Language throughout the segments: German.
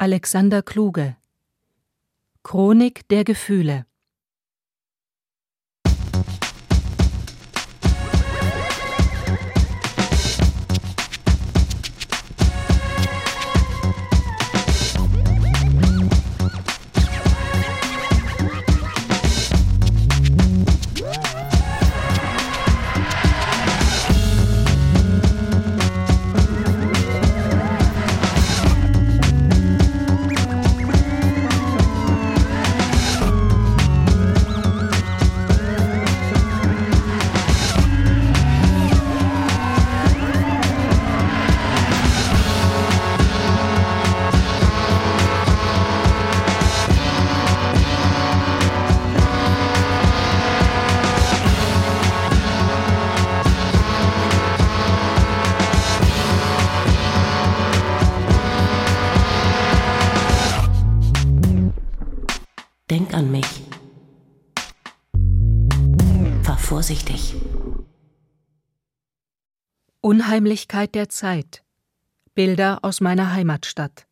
Alexander Kluge. Chronik der Gefühle Unheimlichkeit der Zeit Bilder aus meiner Heimatstadt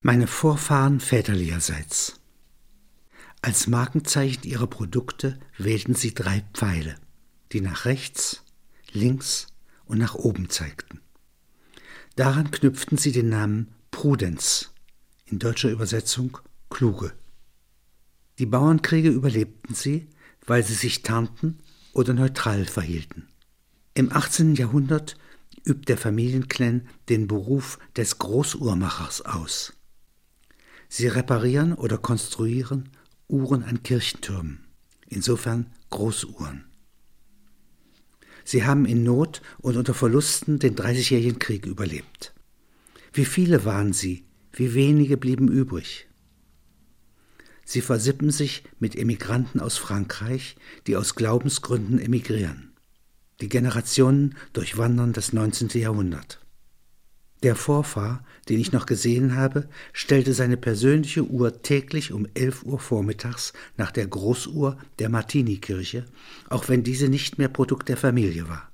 Meine Vorfahren väterlicherseits. Als Markenzeichen ihrer Produkte wählten sie drei Pfeile, die nach rechts, links und nach oben zeigten. Daran knüpften sie den Namen Prudenz in deutscher Übersetzung kluge. Die Bauernkriege überlebten sie, weil sie sich tarnten oder neutral verhielten. Im 18. Jahrhundert übt der Familienclan den Beruf des Großuhrmachers aus. Sie reparieren oder konstruieren Uhren an Kirchtürmen, insofern Großuhren. Sie haben in Not und unter Verlusten den Dreißigjährigen Krieg überlebt. Wie viele waren sie, wie wenige blieben übrig. Sie versippen sich mit Emigranten aus Frankreich, die aus Glaubensgründen emigrieren. Die Generationen durchwandern das 19. Jahrhundert. Der Vorfahr, den ich noch gesehen habe, stellte seine persönliche Uhr täglich um 11 Uhr vormittags nach der Großuhr der Martini-Kirche, auch wenn diese nicht mehr Produkt der Familie war.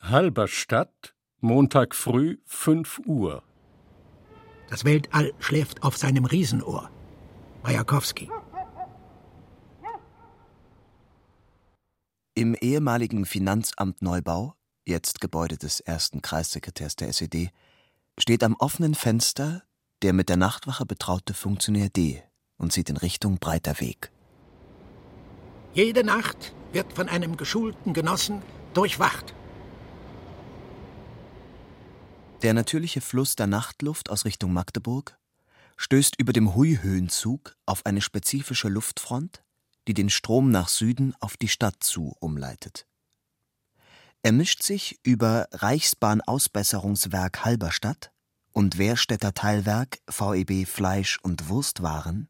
Halberstadt, Montag früh, 5 Uhr. Das Weltall schläft auf seinem Riesenohr. Majakowski. Im ehemaligen Finanzamt Neubau, jetzt Gebäude des ersten Kreissekretärs der SED, steht am offenen Fenster der mit der Nachtwache betraute Funktionär D und sieht in Richtung Breiter Weg. Jede Nacht wird von einem geschulten Genossen durchwacht. Der natürliche Fluss der Nachtluft aus Richtung Magdeburg stößt über dem Hui-Höhenzug auf eine spezifische Luftfront, die den Strom nach Süden auf die Stadt zu umleitet. Er mischt sich über Reichsbahn-Ausbesserungswerk Halberstadt und Wehrstädter Teilwerk VEB Fleisch- und Wurstwaren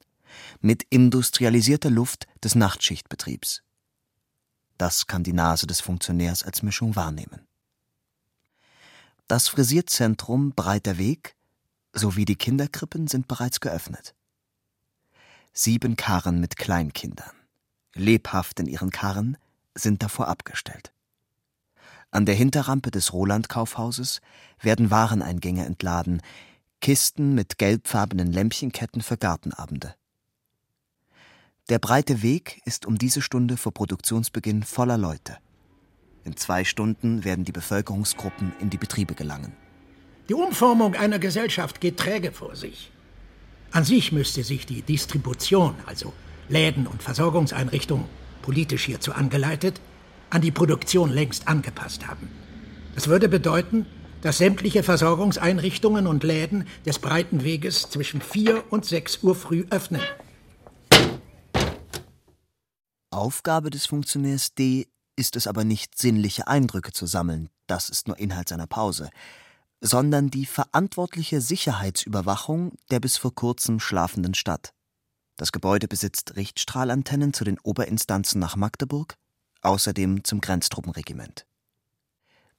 mit industrialisierter Luft des Nachtschichtbetriebs. Das kann die Nase des Funktionärs als Mischung wahrnehmen. Das Frisierzentrum Breiter Weg sowie die Kinderkrippen sind bereits geöffnet. Sieben Karren mit Kleinkindern, lebhaft in ihren Karren, sind davor abgestellt. An der Hinterrampe des Roland-Kaufhauses werden Wareneingänge entladen, Kisten mit gelbfarbenen Lämpchenketten für Gartenabende. Der breite Weg ist um diese Stunde vor Produktionsbeginn voller Leute. In zwei Stunden werden die Bevölkerungsgruppen in die Betriebe gelangen. Die Umformung einer Gesellschaft geht träge vor sich. An sich müsste sich die Distribution, also Läden und Versorgungseinrichtungen, politisch hierzu angeleitet, an die Produktion längst angepasst haben. Das würde bedeuten, dass sämtliche Versorgungseinrichtungen und Läden des breiten Weges zwischen 4 und 6 Uhr früh öffnen. Aufgabe des Funktionärs D ist es aber nicht, sinnliche Eindrücke zu sammeln, das ist nur Inhalt seiner Pause, sondern die verantwortliche Sicherheitsüberwachung der bis vor kurzem schlafenden Stadt. Das Gebäude besitzt Richtstrahlantennen zu den Oberinstanzen nach Magdeburg, außerdem zum Grenztruppenregiment.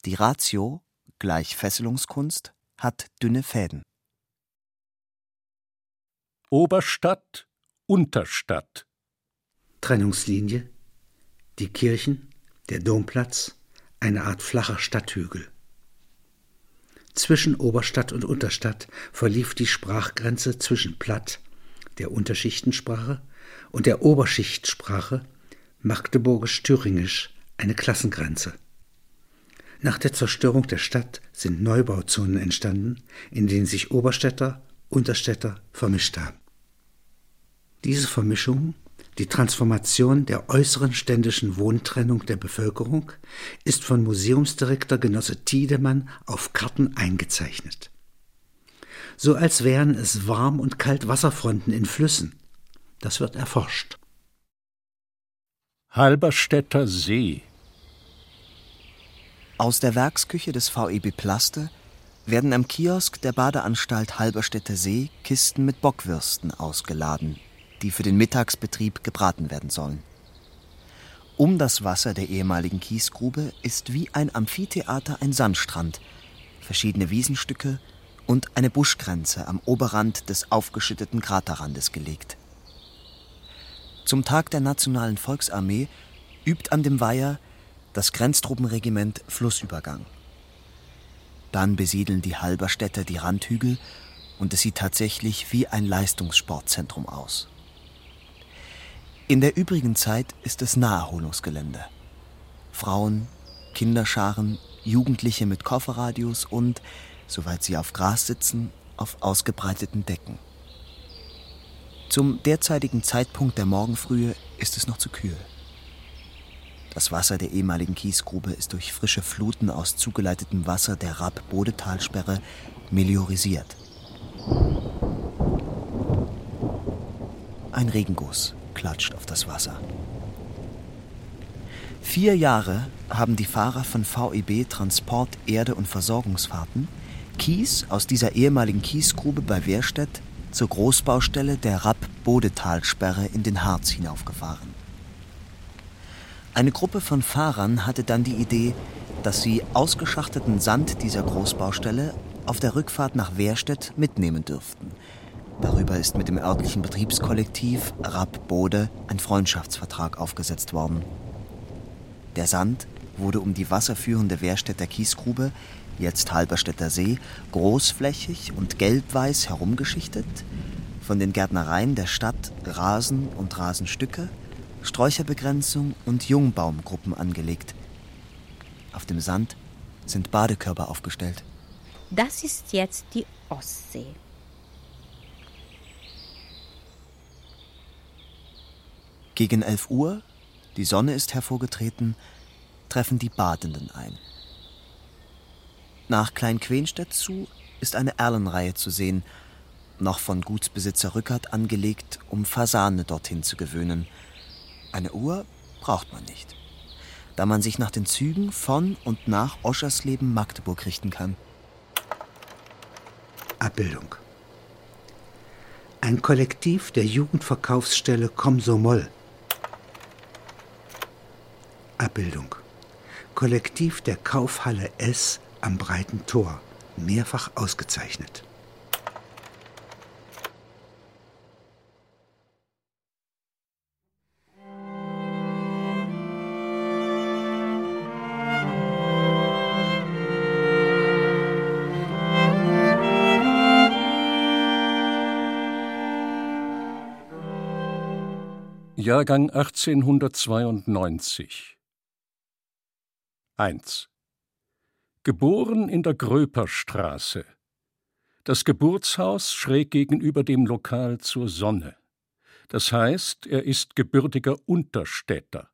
Die Ratio, gleich Fesselungskunst, hat dünne Fäden. Oberstadt, Unterstadt. Trennungslinie, die Kirchen, der Domplatz, eine Art flacher Stadthügel. Zwischen Oberstadt und Unterstadt verlief die Sprachgrenze zwischen Platt, der Unterschichtensprache, und der Oberschichtsprache, Magdeburgisch-Thüringisch, eine Klassengrenze. Nach der Zerstörung der Stadt sind Neubauzonen entstanden, in denen sich Oberstädter, Unterstädter vermischt haben. Diese Vermischung, die Transformation der äußeren ständischen Wohntrennung der Bevölkerung, ist von Museumsdirektor Genosse Tiedemann auf Karten eingezeichnet. So als wären es Warm- und Kaltwasserfronten in Flüssen. Das wird erforscht. Halberstädter See Aus der Werksküche des VEB Plaste werden am Kiosk der Badeanstalt Halberstädter See Kisten mit Bockwürsten ausgeladen, die für den Mittagsbetrieb gebraten werden sollen. Um das Wasser der ehemaligen Kiesgrube ist wie ein Amphitheater ein Sandstrand, verschiedene Wiesenstücke und eine Buschgrenze am Oberrand des aufgeschütteten Kraterrandes gelegt. Zum Tag der Nationalen Volksarmee übt an dem Weiher das Grenztruppenregiment Flussübergang. Dann besiedeln die Halberstädter die Randhügel und es sieht tatsächlich wie ein Leistungssportzentrum aus. In der übrigen Zeit ist es Naherholungsgelände. Frauen, Kinderscharen, Jugendliche mit Kofferradios und, soweit sie auf Gras sitzen, auf ausgebreiteten Decken. Zum derzeitigen Zeitpunkt der Morgenfrühe ist es noch zu kühl. Das Wasser der ehemaligen Kiesgrube ist durch frische Fluten aus zugeleitetem Wasser der Rapp-Bodetalsperre meliorisiert. Ein Regenguss klatscht auf das Wasser. Vier Jahre haben die Fahrer von VEB Transport, Erde und Versorgungsfahrten Kies aus dieser ehemaligen Kiesgrube bei Wehrstedt zur Großbaustelle der Rapp-Bodetalsperre in den Harz hinaufgefahren. Eine Gruppe von Fahrern hatte dann die Idee, dass sie ausgeschachteten Sand dieser Großbaustelle auf der Rückfahrt nach Wehrstedt mitnehmen dürften. Darüber ist mit dem örtlichen Betriebskollektiv Rapp Bode ein Freundschaftsvertrag aufgesetzt worden. Der Sand wurde um die wasserführende Wehrstädter Kiesgrube, jetzt Halberstädter See, großflächig und gelb-weiß herumgeschichtet, von den Gärtnereien der Stadt Rasen und Rasenstücke, Sträucherbegrenzung und Jungbaumgruppen angelegt. Auf dem Sand sind Badekörper aufgestellt. Das ist jetzt die Ostsee. Gegen 11 Uhr, die Sonne ist hervorgetreten, treffen die Badenden ein. Nach Klein-Quenstedt zu ist eine Erlenreihe zu sehen, noch von Gutsbesitzer Rückert angelegt, um Fasane dorthin zu gewöhnen. Eine Uhr braucht man nicht, da man sich nach den Zügen von und nach Oschersleben Magdeburg richten kann. Abbildung. Ein Kollektiv der Jugendverkaufsstelle Komsomol. Abbildung. Kollektiv der Kaufhalle S am Breiten Tor, mehrfach ausgezeichnet. Jahrgang 1892 1. Geboren in der Gröperstraße. Das Geburtshaus schräg gegenüber dem Lokal zur Sonne. Das heißt, er ist gebürtiger Unterstädter.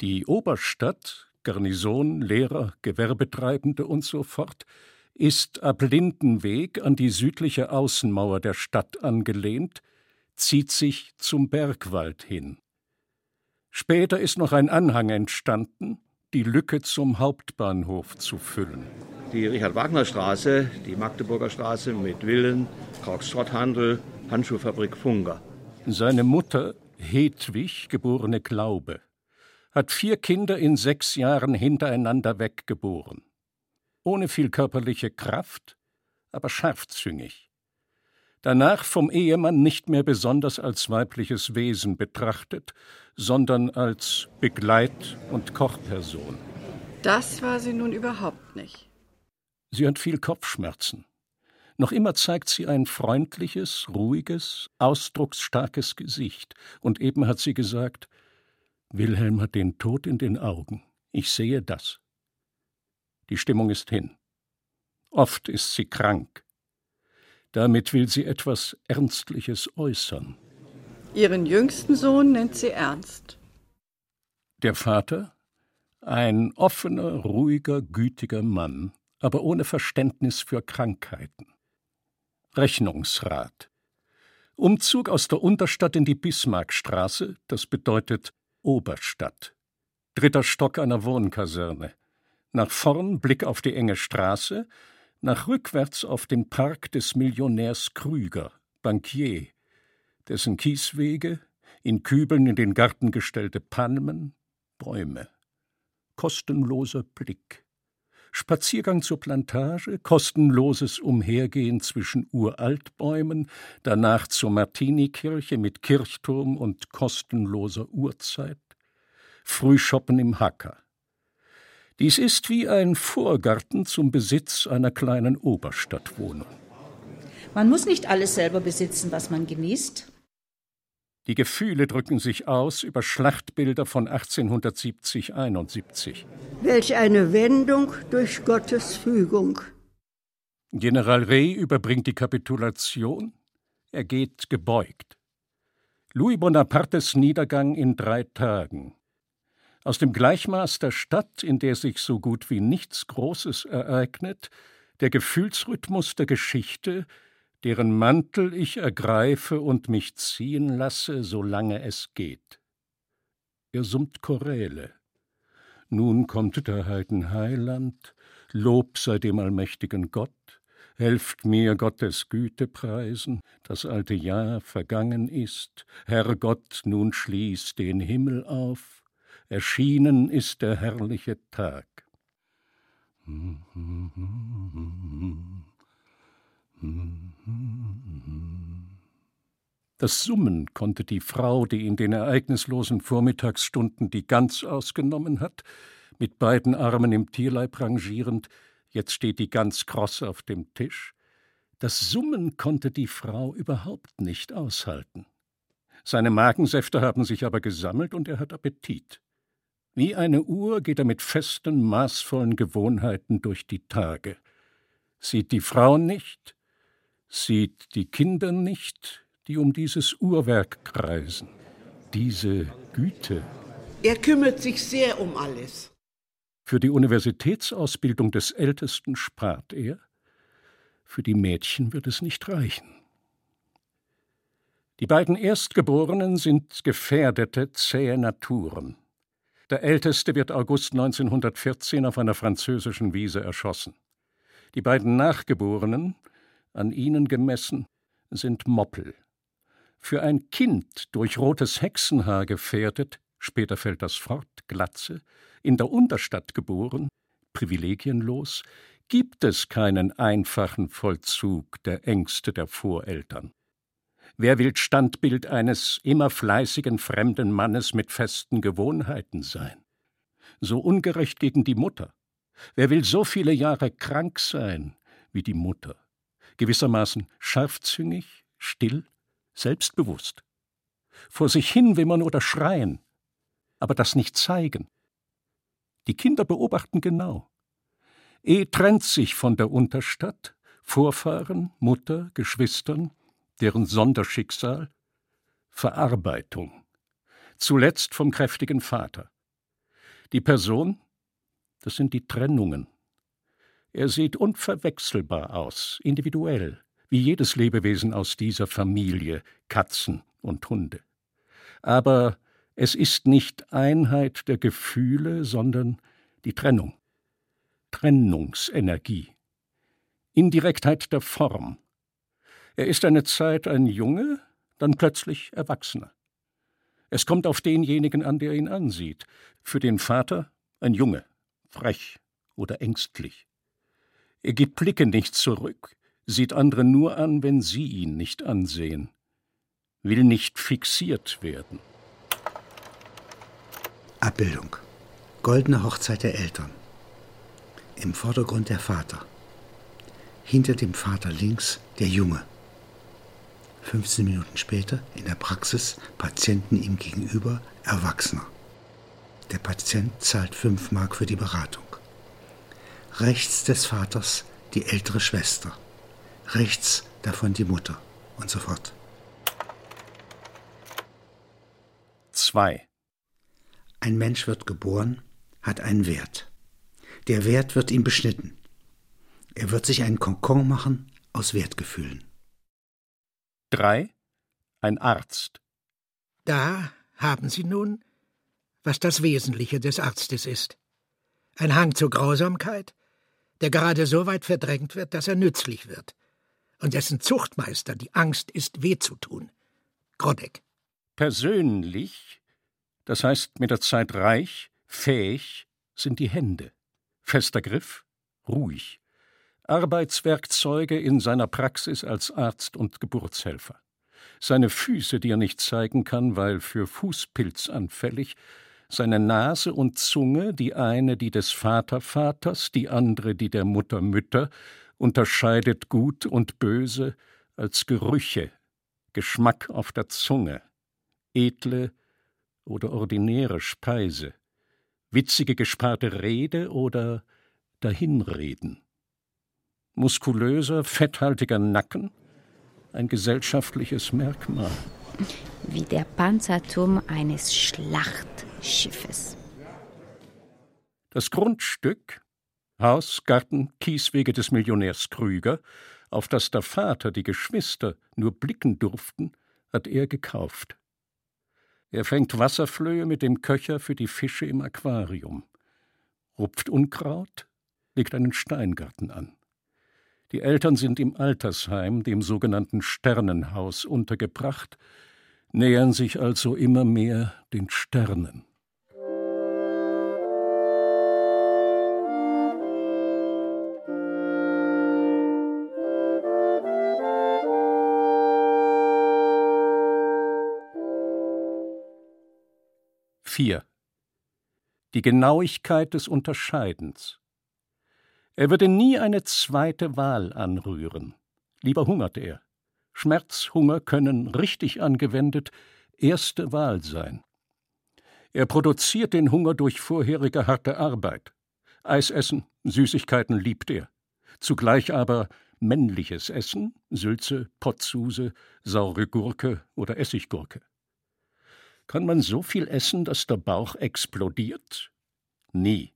Die Oberstadt, Garnison, Lehrer, Gewerbetreibende und so fort, ist ab Lindenweg an die südliche Außenmauer der Stadt angelehnt, zieht sich zum Bergwald hin. Später ist noch ein Anhang entstanden, die Lücke zum Hauptbahnhof zu füllen. Die Richard-Wagner-Straße, die Magdeburger Straße mit Villen, Korkschrotthandel, Handschuhfabrik Funga. Seine Mutter, Hedwig, geborene Glaube, hat vier Kinder in sechs Jahren hintereinander weggeboren. Ohne viel körperliche Kraft, aber scharfzüngig danach vom Ehemann nicht mehr besonders als weibliches Wesen betrachtet, sondern als Begleit- und Kochperson. Das war sie nun überhaupt nicht. Sie hat viel Kopfschmerzen. Noch immer zeigt sie ein freundliches, ruhiges, ausdrucksstarkes Gesicht, und eben hat sie gesagt Wilhelm hat den Tod in den Augen. Ich sehe das. Die Stimmung ist hin. Oft ist sie krank. Damit will sie etwas Ernstliches äußern. Ihren jüngsten Sohn nennt sie Ernst. Der Vater? Ein offener, ruhiger, gütiger Mann, aber ohne Verständnis für Krankheiten. Rechnungsrat. Umzug aus der Unterstadt in die Bismarckstraße, das bedeutet Oberstadt. Dritter Stock einer Wohnkaserne. Nach vorn Blick auf die enge Straße, nach rückwärts auf den Park des Millionärs Krüger, Bankier, dessen Kieswege, in Kübeln in den Garten gestellte Palmen, Bäume. Kostenloser Blick. Spaziergang zur Plantage, kostenloses Umhergehen zwischen Uraltbäumen, danach zur Martinikirche mit Kirchturm und kostenloser Uhrzeit, Frühschoppen im Hacker. Dies ist wie ein Vorgarten zum Besitz einer kleinen Oberstadtwohnung. Man muss nicht alles selber besitzen, was man genießt. Die Gefühle drücken sich aus über Schlachtbilder von 1870-71. Welch eine Wendung durch Gottes Fügung. General Rey überbringt die Kapitulation. Er geht gebeugt. Louis Bonapartes Niedergang in drei Tagen. Aus dem Gleichmaß der Stadt, in der sich so gut wie nichts Großes ereignet, der Gefühlsrhythmus der Geschichte, deren Mantel ich ergreife und mich ziehen lasse, solange es geht. Er summt Choräle. Nun kommt der Heiden Heiland, Lob sei dem allmächtigen Gott, helft mir Gottes Güte preisen, das alte Jahr vergangen ist, Herr Gott, nun schließ den Himmel auf, erschienen ist der herrliche Tag. Das Summen konnte die Frau, die in den ereignislosen Vormittagsstunden die Gans ausgenommen hat, mit beiden Armen im Tierleib rangierend, jetzt steht die Gans kross auf dem Tisch, das Summen konnte die Frau überhaupt nicht aushalten. Seine Magensäfte haben sich aber gesammelt und er hat Appetit. Wie eine Uhr geht er mit festen, maßvollen Gewohnheiten durch die Tage. Sieht die Frau nicht, sieht die Kinder nicht, die um dieses Uhrwerk kreisen, diese Güte. Er kümmert sich sehr um alles. Für die Universitätsausbildung des Ältesten spart er, für die Mädchen wird es nicht reichen. Die beiden Erstgeborenen sind gefährdete, zähe Naturen. Der Älteste wird August 1914 auf einer französischen Wiese erschossen. Die beiden Nachgeborenen, an ihnen gemessen, sind Moppel. Für ein Kind durch rotes Hexenhaar gefährdet, später fällt das fort, Glatze, in der Unterstadt geboren, privilegienlos, gibt es keinen einfachen Vollzug der Ängste der Voreltern. Wer will Standbild eines immer fleißigen fremden Mannes mit festen Gewohnheiten sein? So ungerecht gegen die Mutter. Wer will so viele Jahre krank sein wie die Mutter? Gewissermaßen scharfzüngig, still, selbstbewusst. Vor sich hin wimmern oder schreien, aber das nicht zeigen. Die Kinder beobachten genau. E trennt sich von der Unterstadt, Vorfahren, Mutter, Geschwistern, deren Sonderschicksal, Verarbeitung, zuletzt vom kräftigen Vater. Die Person, das sind die Trennungen, er sieht unverwechselbar aus, individuell, wie jedes Lebewesen aus dieser Familie, Katzen und Hunde. Aber es ist nicht Einheit der Gefühle, sondern die Trennung. Trennungsenergie. Indirektheit der Form. Er ist eine Zeit ein Junge, dann plötzlich Erwachsener. Es kommt auf denjenigen an, der ihn ansieht. Für den Vater ein Junge, frech oder ängstlich. Er gibt Blicke nicht zurück, sieht andere nur an, wenn sie ihn nicht ansehen, will nicht fixiert werden. Abbildung. Goldene Hochzeit der Eltern. Im Vordergrund der Vater. Hinter dem Vater links der Junge. 15 Minuten später in der Praxis Patienten ihm gegenüber Erwachsener. Der Patient zahlt 5 Mark für die Beratung. Rechts des Vaters die ältere Schwester. Rechts davon die Mutter und so fort. 2. Ein Mensch wird geboren, hat einen Wert. Der Wert wird ihm beschnitten. Er wird sich einen Konkon machen aus Wertgefühlen. 3. Ein Arzt. Da haben Sie nun, was das Wesentliche des Arztes ist. Ein Hang zur Grausamkeit, der gerade so weit verdrängt wird, dass er nützlich wird, und dessen Zuchtmeister die Angst ist, weh zu tun. Grodek. Persönlich, das heißt mit der Zeit reich, fähig, sind die Hände. Fester Griff, ruhig. Arbeitswerkzeuge in seiner Praxis als Arzt und Geburtshelfer. Seine Füße, die er nicht zeigen kann, weil für Fußpilz anfällig, seine Nase und Zunge, die eine die des Vatervaters, die andere die der Mutter Mütter, unterscheidet Gut und Böse als Gerüche, Geschmack auf der Zunge, edle oder ordinäre Speise, witzige gesparte Rede oder Dahinreden. Muskulöser, fetthaltiger Nacken, ein gesellschaftliches Merkmal. Wie der Panzerturm eines Schlachtschiffes. Das Grundstück, Haus, Garten, Kieswege des Millionärs Krüger, auf das der Vater, die Geschwister nur blicken durften, hat er gekauft. Er fängt Wasserflöhe mit dem Köcher für die Fische im Aquarium, rupft Unkraut, legt einen Steingarten an. Die Eltern sind im Altersheim, dem sogenannten Sternenhaus, untergebracht, nähern sich also immer mehr den Sternen. Vier. Die Genauigkeit des Unterscheidens. Er würde nie eine zweite Wahl anrühren. Lieber hungert er. Schmerz, Hunger können, richtig angewendet, erste Wahl sein. Er produziert den Hunger durch vorherige harte Arbeit. Eis essen, Süßigkeiten liebt er. Zugleich aber männliches Essen, Sülze, Potzsuse, saure Gurke oder Essiggurke. Kann man so viel essen, dass der Bauch explodiert? Nie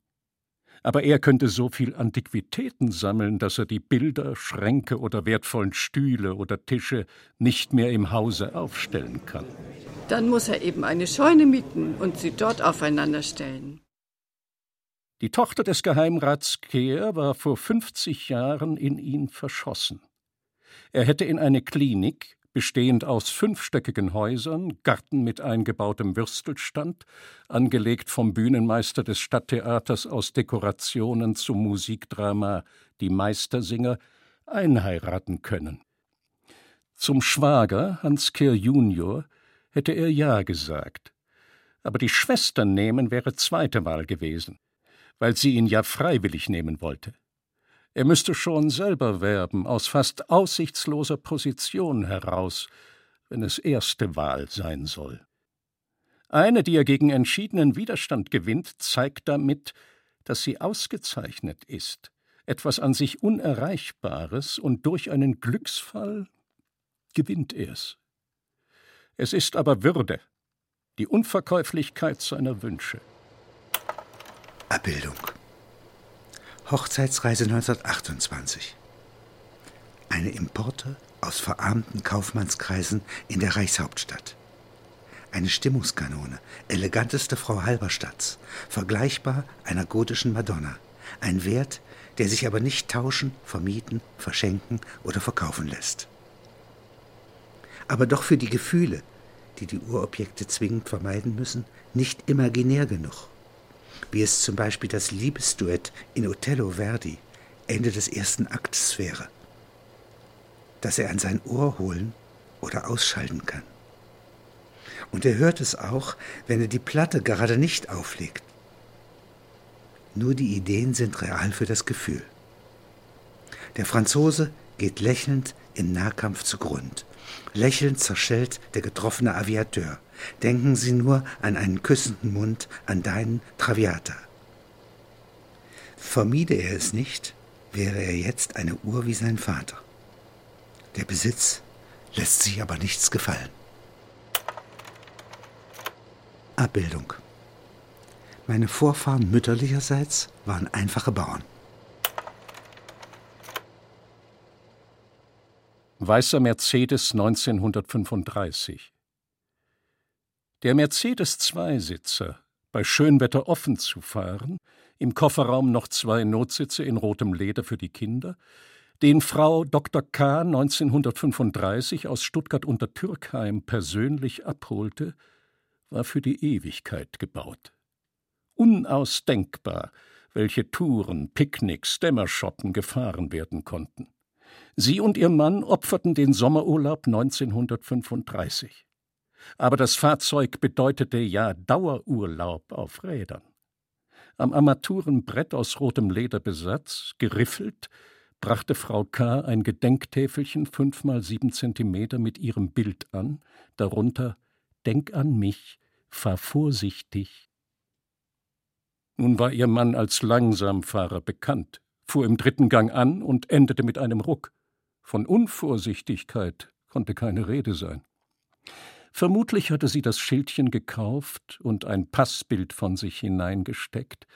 aber er könnte so viel Antiquitäten sammeln, dass er die Bilder, Schränke oder wertvollen Stühle oder Tische nicht mehr im Hause aufstellen kann. Dann muss er eben eine Scheune mieten und sie dort aufeinander stellen. Die Tochter des Geheimrats Kehr war vor 50 Jahren in ihn verschossen. Er hätte in eine Klinik, bestehend aus fünfstöckigen Häusern, Garten mit eingebautem Würstelstand, angelegt vom Bühnenmeister des Stadttheaters aus Dekorationen zum Musikdrama Die Meistersinger, einheiraten können. Zum Schwager, Hans Kehr junior, hätte er Ja gesagt. Aber die Schwester nehmen wäre zweite Wahl gewesen, weil sie ihn ja freiwillig nehmen wollte. Er müsste schon selber werben, aus fast aussichtsloser Position heraus, wenn es erste Wahl sein soll. Eine, die er gegen entschiedenen Widerstand gewinnt, zeigt damit, dass sie ausgezeichnet ist, etwas an sich Unerreichbares, und durch einen Glücksfall gewinnt er's. Es ist aber Würde, die Unverkäuflichkeit seiner Wünsche. Abbildung Hochzeitsreise 1928. Eine Importe aus verarmten Kaufmannskreisen in der Reichshauptstadt. Eine Stimmungskanone, eleganteste Frau Halberstadts, vergleichbar einer gotischen Madonna. Ein Wert, der sich aber nicht tauschen, vermieten, verschenken oder verkaufen lässt. Aber doch für die Gefühle, die die Urobjekte zwingend vermeiden müssen, nicht imaginär genug wie es zum Beispiel das Liebesduett in Othello Verdi Ende des ersten Akts wäre, das er an sein Ohr holen oder ausschalten kann. Und er hört es auch, wenn er die Platte gerade nicht auflegt. Nur die Ideen sind real für das Gefühl. Der Franzose geht lächelnd im Nahkampf zugrund. Lächelnd zerschellt der getroffene Aviateur. Denken Sie nur an einen küssenden Mund, an deinen Traviata. Vermiede er es nicht, wäre er jetzt eine Uhr wie sein Vater. Der Besitz lässt sich aber nichts gefallen. Abbildung. Meine Vorfahren mütterlicherseits waren einfache Bauern. Weißer Mercedes 1935 Der Mercedes-Zweisitzer, bei Schönwetter offen zu fahren, im Kofferraum noch zwei Notsitze in rotem Leder für die Kinder, den Frau Dr. K. 1935 aus Stuttgart unter Türkheim persönlich abholte, war für die Ewigkeit gebaut. Unausdenkbar, welche Touren, Picknicks, Dämmerschoppen gefahren werden konnten. Sie und ihr Mann opferten den Sommerurlaub 1935. Aber das Fahrzeug bedeutete ja Dauerurlaub auf Rädern. Am Armaturenbrett aus rotem Lederbesatz, geriffelt, brachte Frau K. ein Gedenktäfelchen fünf mal sieben Zentimeter mit ihrem Bild an, darunter Denk an mich, fahr vorsichtig. Nun war ihr Mann als Langsamfahrer bekannt, fuhr im dritten Gang an und endete mit einem Ruck. Von Unvorsichtigkeit konnte keine Rede sein. Vermutlich hatte sie das Schildchen gekauft und ein Passbild von sich hineingesteckt,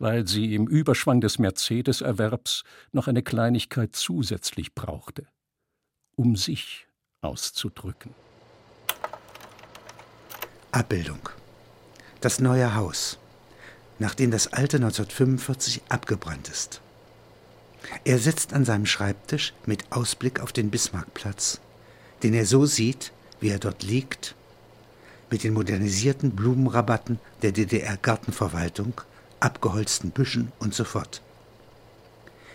weil sie im Überschwang des Mercedes-Erwerbs noch eine Kleinigkeit zusätzlich brauchte, um sich auszudrücken. Abbildung. Das neue Haus, nachdem das alte 1945 abgebrannt ist. Er sitzt an seinem Schreibtisch mit Ausblick auf den Bismarckplatz, den er so sieht, wie er dort liegt, mit den modernisierten Blumenrabatten der DDR-Gartenverwaltung, abgeholzten Büschen und so fort.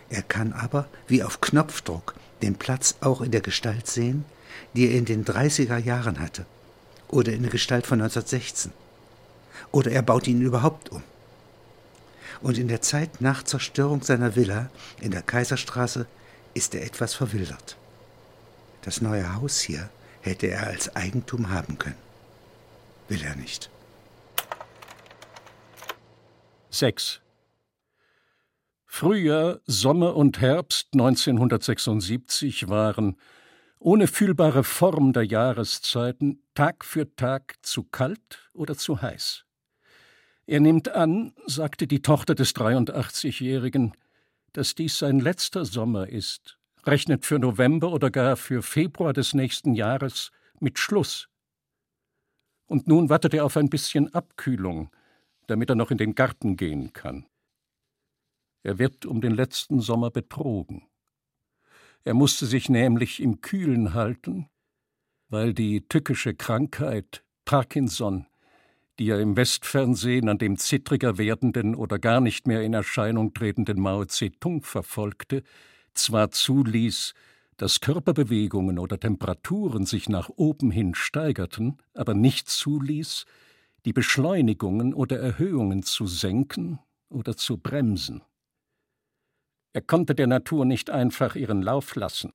Er kann aber, wie auf Knopfdruck, den Platz auch in der Gestalt sehen, die er in den 30er Jahren hatte, oder in der Gestalt von 1916. Oder er baut ihn überhaupt um. Und in der Zeit nach Zerstörung seiner Villa in der Kaiserstraße ist er etwas verwildert. Das neue Haus hier hätte er als Eigentum haben können. Will er nicht. 6. Frühjahr, Sommer und Herbst 1976 waren, ohne fühlbare Form der Jahreszeiten, Tag für Tag zu kalt oder zu heiß. Er nimmt an, sagte die Tochter des 83-Jährigen, dass dies sein letzter Sommer ist rechnet für November oder gar für Februar des nächsten Jahres mit Schluss. Und nun wartet er auf ein bisschen Abkühlung, damit er noch in den Garten gehen kann. Er wird um den letzten Sommer betrogen. Er musste sich nämlich im Kühlen halten, weil die tückische Krankheit Parkinson, die er im Westfernsehen an dem zittriger werdenden oder gar nicht mehr in Erscheinung tretenden Mao Zedong verfolgte, zwar zuließ, dass Körperbewegungen oder Temperaturen sich nach oben hin steigerten, aber nicht zuließ, die Beschleunigungen oder Erhöhungen zu senken oder zu bremsen. Er konnte der Natur nicht einfach ihren Lauf lassen.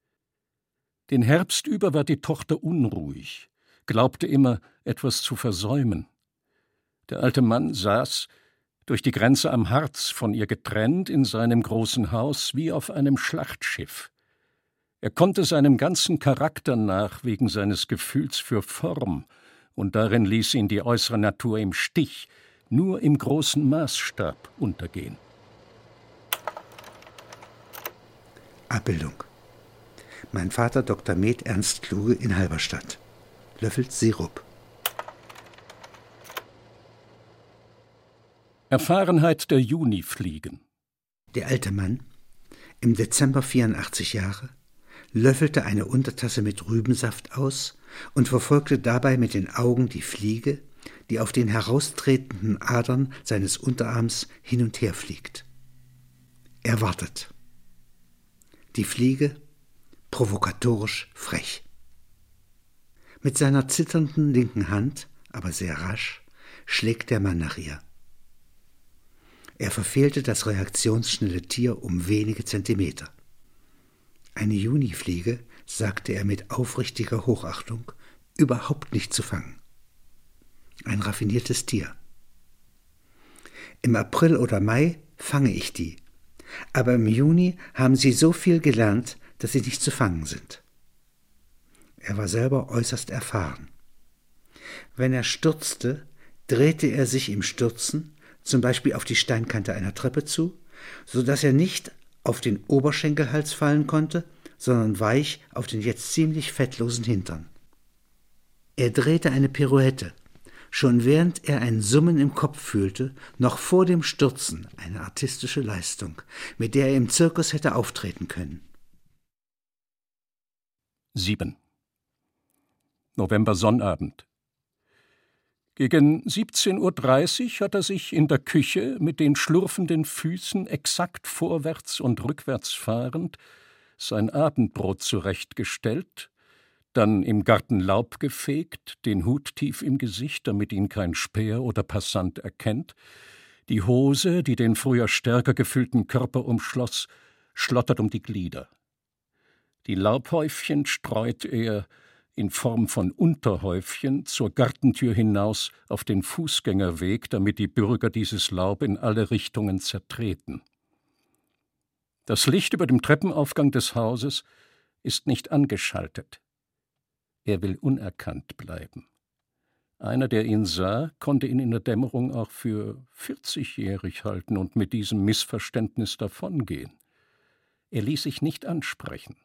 Den Herbst über war die Tochter unruhig, glaubte immer, etwas zu versäumen. Der alte Mann saß, durch die Grenze am Harz von ihr getrennt in seinem großen Haus wie auf einem Schlachtschiff. Er konnte seinem ganzen Charakter nach wegen seines Gefühls für Form, und darin ließ ihn die äußere Natur im Stich, nur im großen Maßstab untergehen. Abbildung. Mein Vater Dr. Med Ernst Kluge in Halberstadt. Löffelt Sirup. Erfahrenheit der Junifliegen. Der alte Mann, im Dezember 84 Jahre, löffelte eine Untertasse mit Rübensaft aus und verfolgte dabei mit den Augen die Fliege, die auf den heraustretenden Adern seines Unterarms hin und her fliegt. Er wartet. Die Fliege, provokatorisch frech. Mit seiner zitternden linken Hand, aber sehr rasch, schlägt der Mann nach ihr. Er verfehlte das reaktionsschnelle Tier um wenige Zentimeter. Eine Junifliege, sagte er mit aufrichtiger Hochachtung, überhaupt nicht zu fangen. Ein raffiniertes Tier. Im April oder Mai fange ich die, aber im Juni haben sie so viel gelernt, dass sie nicht zu fangen sind. Er war selber äußerst erfahren. Wenn er stürzte, drehte er sich im Stürzen, zum Beispiel auf die Steinkante einer Treppe zu, so dass er nicht auf den Oberschenkelhals fallen konnte, sondern weich auf den jetzt ziemlich fettlosen Hintern. Er drehte eine Pirouette, schon während er ein Summen im Kopf fühlte, noch vor dem Stürzen eine artistische Leistung, mit der er im Zirkus hätte auftreten können. 7. November Sonnabend. Gegen 17.30 Uhr hat er sich in der Küche mit den schlurfenden Füßen exakt vorwärts und rückwärts fahrend sein Abendbrot zurechtgestellt, dann im Garten Laub gefegt, den Hut tief im Gesicht, damit ihn kein Späher oder Passant erkennt, die Hose, die den früher stärker gefüllten Körper umschloss, schlottert um die Glieder. Die Laubhäufchen streut er, in Form von Unterhäufchen zur Gartentür hinaus auf den Fußgängerweg, damit die Bürger dieses Laub in alle Richtungen zertreten. Das Licht über dem Treppenaufgang des Hauses ist nicht angeschaltet. Er will unerkannt bleiben. Einer, der ihn sah, konnte ihn in der Dämmerung auch für vierzigjährig halten und mit diesem Missverständnis davongehen. Er ließ sich nicht ansprechen.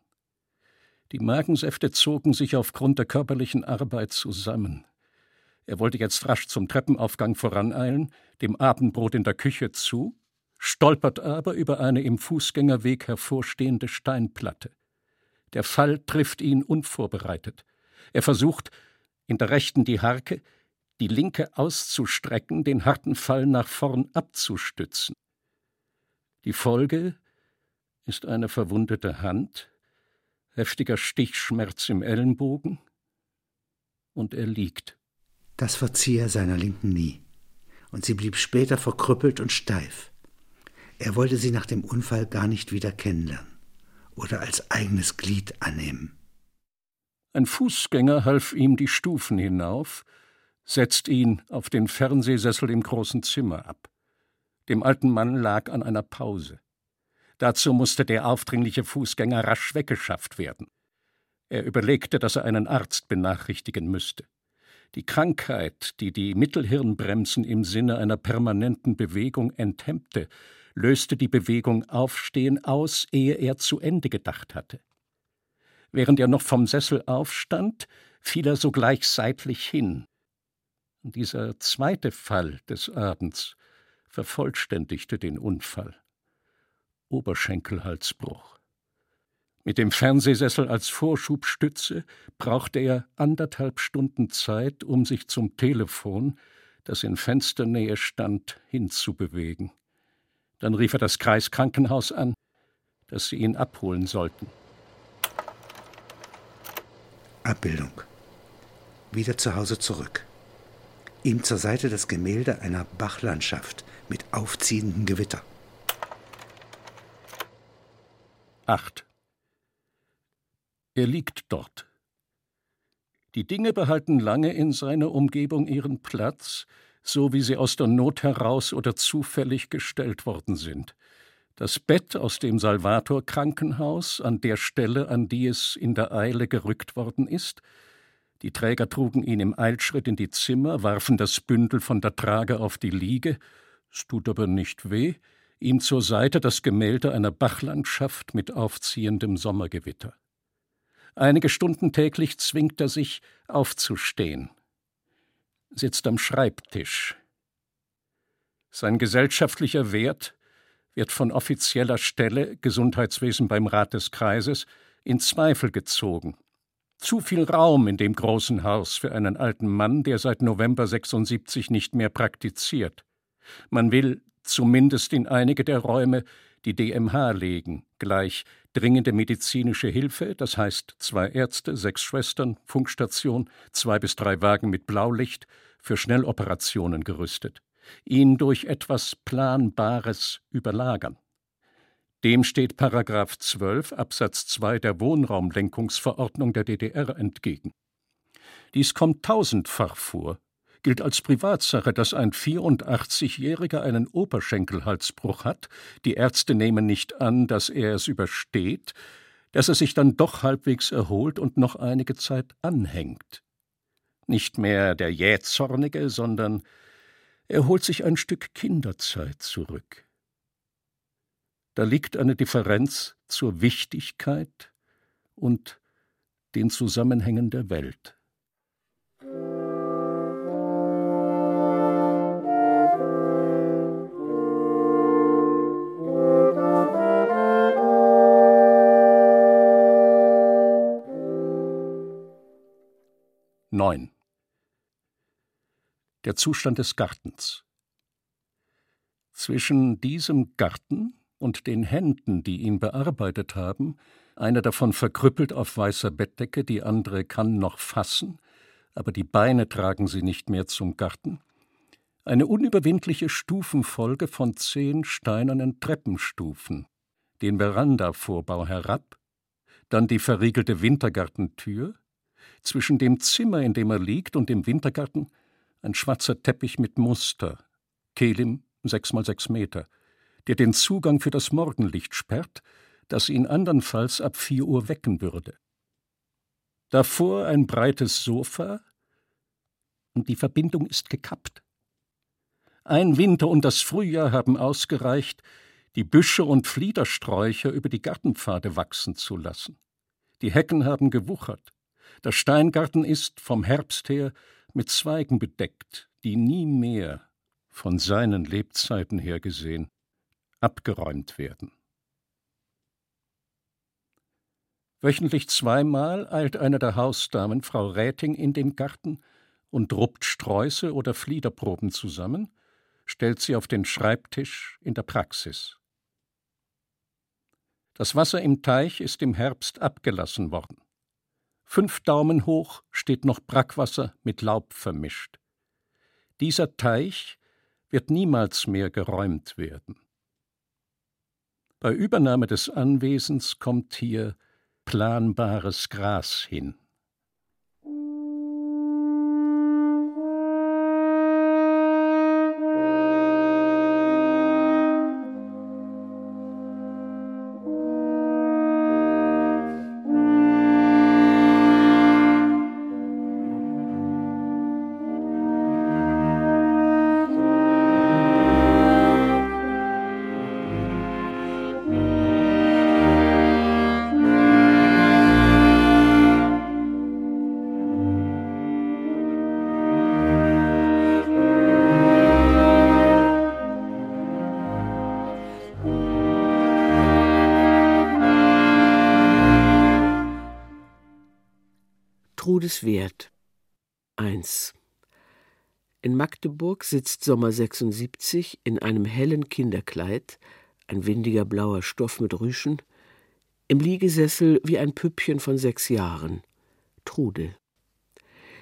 Die Magensäfte zogen sich aufgrund der körperlichen Arbeit zusammen. Er wollte jetzt rasch zum Treppenaufgang voraneilen, dem Abendbrot in der Küche zu, stolpert aber über eine im Fußgängerweg hervorstehende Steinplatte. Der Fall trifft ihn unvorbereitet. Er versucht, in der rechten die Harke, die linke auszustrecken, den harten Fall nach vorn abzustützen. Die Folge ist eine verwundete Hand, heftiger Stichschmerz im Ellenbogen, und er liegt. Das verzieh er seiner Linken nie, und sie blieb später verkrüppelt und steif. Er wollte sie nach dem Unfall gar nicht wieder kennenlernen oder als eigenes Glied annehmen. Ein Fußgänger half ihm die Stufen hinauf, setzt ihn auf den Fernsehsessel im großen Zimmer ab. Dem alten Mann lag an einer Pause. Dazu musste der aufdringliche Fußgänger rasch weggeschafft werden. Er überlegte, dass er einen Arzt benachrichtigen müsste. Die Krankheit, die die Mittelhirnbremsen im Sinne einer permanenten Bewegung enthemmte, löste die Bewegung Aufstehen aus, ehe er zu Ende gedacht hatte. Während er noch vom Sessel aufstand, fiel er sogleich seitlich hin. Dieser zweite Fall des Abends vervollständigte den Unfall. Oberschenkelhalsbruch. Mit dem Fernsehsessel als Vorschubstütze brauchte er anderthalb Stunden Zeit, um sich zum Telefon, das in Fensternähe stand, hinzubewegen. Dann rief er das Kreiskrankenhaus an, dass sie ihn abholen sollten. Abbildung. Wieder zu Hause zurück. Ihm zur Seite das Gemälde einer Bachlandschaft mit aufziehendem Gewitter. 8. Er liegt dort. Die Dinge behalten lange in seiner Umgebung ihren Platz, so wie sie aus der Not heraus oder zufällig gestellt worden sind. Das Bett aus dem Salvator Krankenhaus an der Stelle, an die es in der Eile gerückt worden ist. Die Träger trugen ihn im Eilschritt in die Zimmer, warfen das Bündel von der Trage auf die Liege. Es tut aber nicht weh ihm zur Seite das Gemälde einer Bachlandschaft mit aufziehendem Sommergewitter. Einige Stunden täglich zwingt er sich, aufzustehen, sitzt am Schreibtisch. Sein gesellschaftlicher Wert wird von offizieller Stelle Gesundheitswesen beim Rat des Kreises in Zweifel gezogen. Zu viel Raum in dem großen Haus für einen alten Mann, der seit November 76 nicht mehr praktiziert. Man will zumindest in einige der Räume, die DMH legen, gleich dringende medizinische Hilfe, das heißt zwei Ärzte, sechs Schwestern, Funkstation, zwei bis drei Wagen mit Blaulicht, für Schnelloperationen gerüstet, ihn durch etwas Planbares überlagern. Dem steht Paragraph 12 Absatz 2 der Wohnraumlenkungsverordnung der DDR entgegen. Dies kommt tausendfach vor, gilt als Privatsache, dass ein 84-Jähriger einen Oberschenkelhalsbruch hat, die Ärzte nehmen nicht an, dass er es übersteht, dass er sich dann doch halbwegs erholt und noch einige Zeit anhängt. Nicht mehr der Jähzornige, sondern er holt sich ein Stück Kinderzeit zurück. Da liegt eine Differenz zur Wichtigkeit und den Zusammenhängen der Welt. Neun. Der Zustand des Gartens. Zwischen diesem Garten und den Händen, die ihn bearbeitet haben, eine davon verkrüppelt auf weißer Bettdecke, die andere kann noch fassen, aber die Beine tragen sie nicht mehr zum Garten, eine unüberwindliche Stufenfolge von zehn steinernen Treppenstufen, den Verandavorbau herab, dann die verriegelte Wintergartentür, zwischen dem Zimmer, in dem er liegt, und dem Wintergarten ein schwarzer Teppich mit Muster, Kelim sechs mal sechs Meter, der den Zugang für das Morgenlicht sperrt, das ihn andernfalls ab vier Uhr wecken würde. Davor ein breites Sofa, und die Verbindung ist gekappt. Ein Winter und das Frühjahr haben ausgereicht, die Büsche und Fliedersträucher über die Gartenpfade wachsen zu lassen. Die Hecken haben gewuchert. Der Steingarten ist vom Herbst her mit Zweigen bedeckt, die nie mehr, von seinen Lebzeiten her gesehen, abgeräumt werden. Wöchentlich zweimal eilt eine der Hausdamen, Frau Räting, in den Garten und ruppt Sträuße oder Fliederproben zusammen, stellt sie auf den Schreibtisch in der Praxis. Das Wasser im Teich ist im Herbst abgelassen worden. Fünf Daumen hoch steht noch Brackwasser mit Laub vermischt. Dieser Teich wird niemals mehr geräumt werden. Bei Übernahme des Anwesens kommt hier planbares Gras hin. Todeswert 1. In Magdeburg sitzt Sommer 76 in einem hellen Kinderkleid, ein windiger blauer Stoff mit Rüschen, im Liegesessel wie ein Püppchen von sechs Jahren, Trude.